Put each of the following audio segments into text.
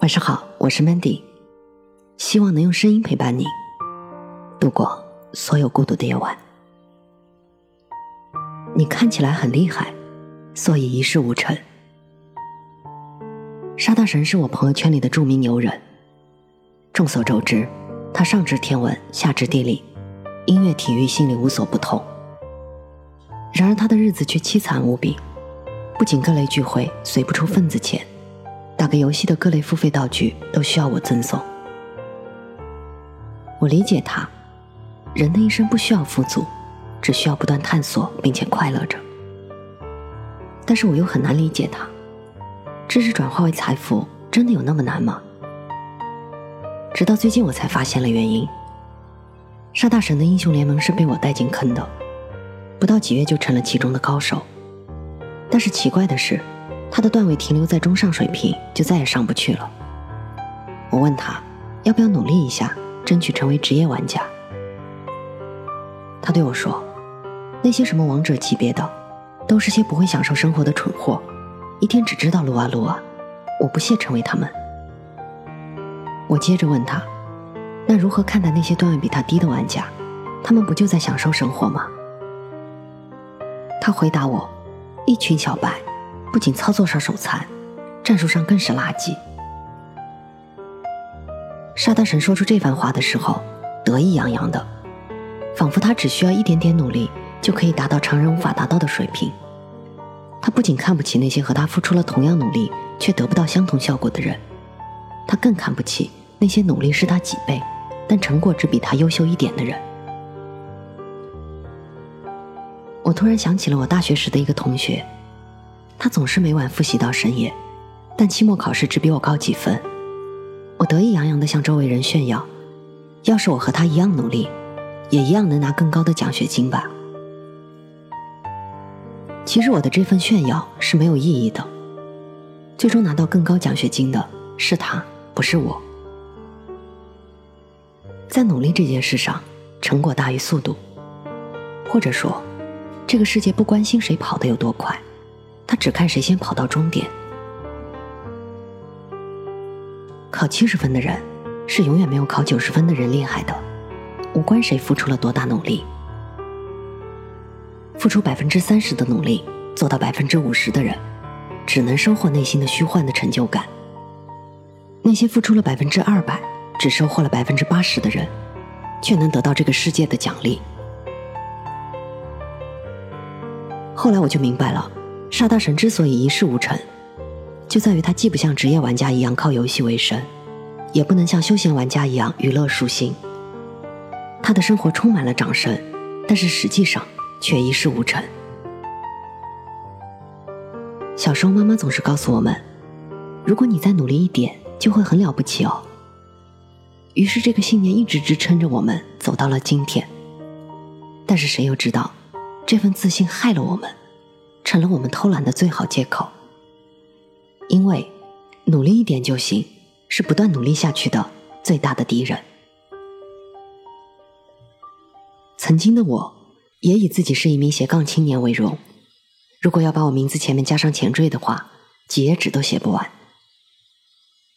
晚上好，我是 Mandy，希望能用声音陪伴你度过所有孤独的夜晚。你看起来很厉害，所以一事无成。沙大神是我朋友圈里的著名牛人，众所周知，他上知天文，下知地理，音乐、体育、心理无所不通。然而他的日子却凄惨无比，不仅各类聚会随不出份子钱。打个游戏的各类付费道具都需要我赠送。我理解他，人的一生不需要富足，只需要不断探索并且快乐着。但是我又很难理解他，知识转化为财富真的有那么难吗？直到最近我才发现了原因。沙大神的英雄联盟是被我带进坑的，不到几月就成了其中的高手。但是奇怪的是。他的段位停留在中上水平，就再也上不去了。我问他，要不要努力一下，争取成为职业玩家？他对我说：“那些什么王者级别的，都是些不会享受生活的蠢货，一天只知道撸啊撸啊。我不屑成为他们。”我接着问他：“那如何看待那些段位比他低的玩家？他们不就在享受生活吗？”他回答我：“一群小白。”不仅操作上手残，战术上更是垃圾。沙大神说出这番话的时候，得意洋洋的，仿佛他只需要一点点努力就可以达到常人无法达到的水平。他不仅看不起那些和他付出了同样努力却得不到相同效果的人，他更看不起那些努力是他几倍，但成果只比他优秀一点的人。我突然想起了我大学时的一个同学。他总是每晚复习到深夜，但期末考试只比我高几分。我得意洋洋地向周围人炫耀：“要是我和他一样努力，也一样能拿更高的奖学金吧。”其实我的这份炫耀是没有意义的。最终拿到更高奖学金的是他，不是我。在努力这件事上，成果大于速度，或者说，这个世界不关心谁跑得有多快。他只看谁先跑到终点。考七十分的人是永远没有考九十分的人厉害的，无关谁付出了多大努力。付出百分之三十的努力做到百分之五十的人，只能收获内心的虚幻的成就感。那些付出了百分之二百，只收获了百分之八十的人，却能得到这个世界的奖励。后来我就明白了。沙大神之所以一事无成，就在于他既不像职业玩家一样靠游戏为生，也不能像休闲玩家一样娱乐舒心。他的生活充满了掌声，但是实际上却一事无成。小时候，妈妈总是告诉我们：“如果你再努力一点，就会很了不起哦。”于是，这个信念一直支撑着我们走到了今天。但是，谁又知道，这份自信害了我们？成了我们偷懒的最好借口，因为努力一点就行，是不断努力下去的最大的敌人。曾经的我，也以自己是一名斜杠青年为荣。如果要把我名字前面加上前缀的话，几页纸都写不完。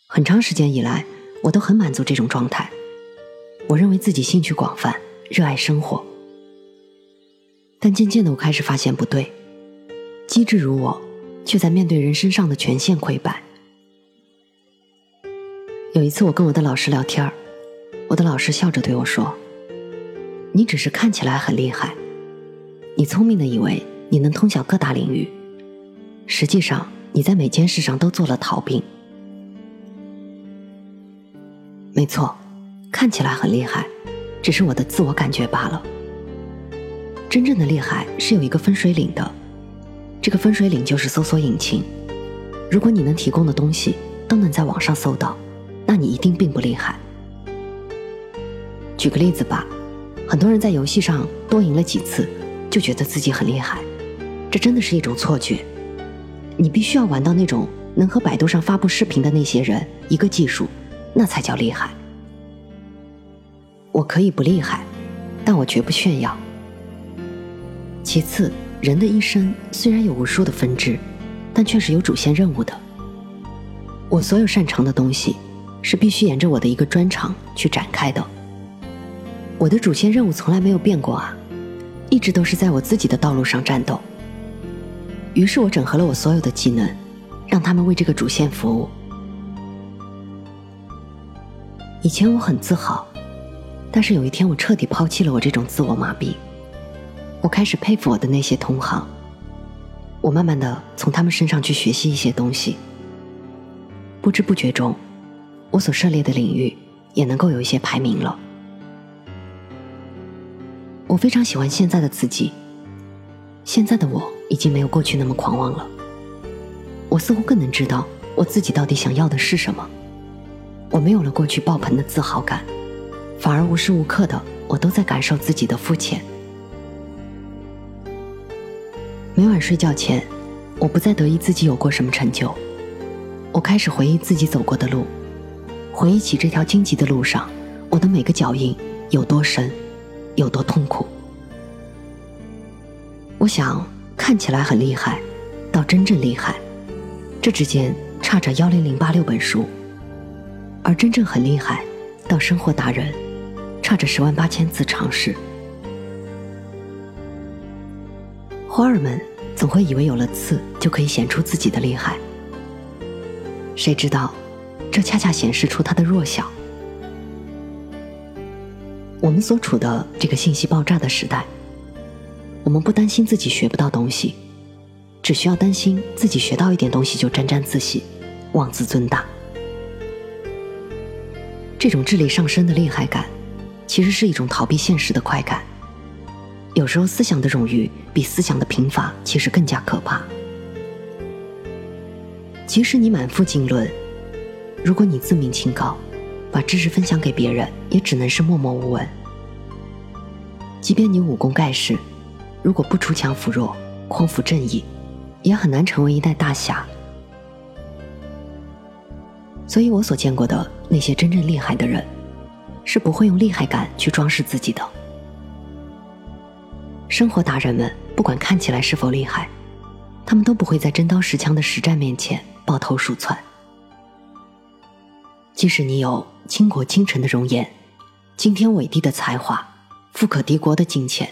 很长时间以来，我都很满足这种状态。我认为自己兴趣广泛，热爱生活。但渐渐的，我开始发现不对。机智如我，却在面对人生上的全线溃败。有一次，我跟我的老师聊天，我的老师笑着对我说：“你只是看起来很厉害，你聪明的以为你能通晓各大领域，实际上你在每件事上都做了逃兵。”没错，看起来很厉害，只是我的自我感觉罢了。真正的厉害是有一个分水岭的。这个分水岭就是搜索引擎。如果你能提供的东西都能在网上搜到，那你一定并不厉害。举个例子吧，很多人在游戏上多赢了几次，就觉得自己很厉害，这真的是一种错觉。你必须要玩到那种能和百度上发布视频的那些人一个技术，那才叫厉害。我可以不厉害，但我绝不炫耀。其次。人的一生虽然有无数的分支，但却是有主线任务的。我所有擅长的东西，是必须沿着我的一个专长去展开的。我的主线任务从来没有变过啊，一直都是在我自己的道路上战斗。于是我整合了我所有的技能，让他们为这个主线服务。以前我很自豪，但是有一天我彻底抛弃了我这种自我麻痹。我开始佩服我的那些同行，我慢慢的从他们身上去学习一些东西。不知不觉中，我所涉猎的领域也能够有一些排名了。我非常喜欢现在的自己。现在的我已经没有过去那么狂妄了。我似乎更能知道我自己到底想要的是什么。我没有了过去爆棚的自豪感，反而无时无刻的我都在感受自己的肤浅。每晚睡觉前，我不再得意自己有过什么成就，我开始回忆自己走过的路，回忆起这条荆棘的路上，我的每个脚印有多深，有多痛苦。我想看起来很厉害，到真正厉害，这之间差着幺零零八六本书；而真正很厉害，到生活达人，差着十万八千次尝试。花儿们总会以为有了刺就可以显出自己的厉害，谁知道，这恰恰显示出它的弱小。我们所处的这个信息爆炸的时代。我们不担心自己学不到东西，只需要担心自己学到一点东西就沾沾自喜、妄自尊大。这种智力上升的厉害感，其实是一种逃避现实的快感。有时候，思想的冗余比思想的贫乏其实更加可怕。即使你满腹经纶，如果你自命清高，把知识分享给别人，也只能是默默无闻。即便你武功盖世。如果不出强扶弱、匡扶正义，也很难成为一代大侠。所以我所见过的那些真正厉害的人，是不会用厉害感去装饰自己的。生活达人们不管看起来是否厉害，他们都不会在真刀实枪的实战面前抱头鼠窜。即使你有倾国倾城的容颜、惊天伟地的才华、富可敌国的金钱。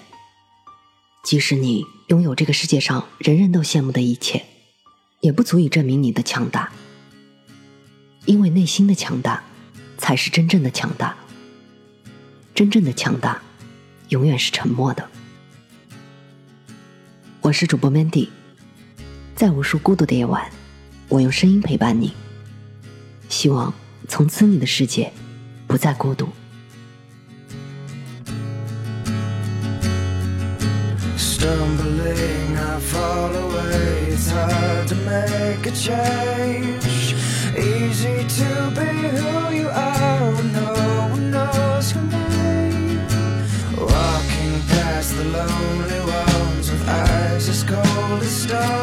即使你拥有这个世界上人人都羡慕的一切，也不足以证明你的强大。因为内心的强大，才是真正的强大。真正的强大，永远是沉默的。我是主播 Mandy，在无数孤独的夜晚，我用声音陪伴你。希望从此你的世界不再孤独。stars.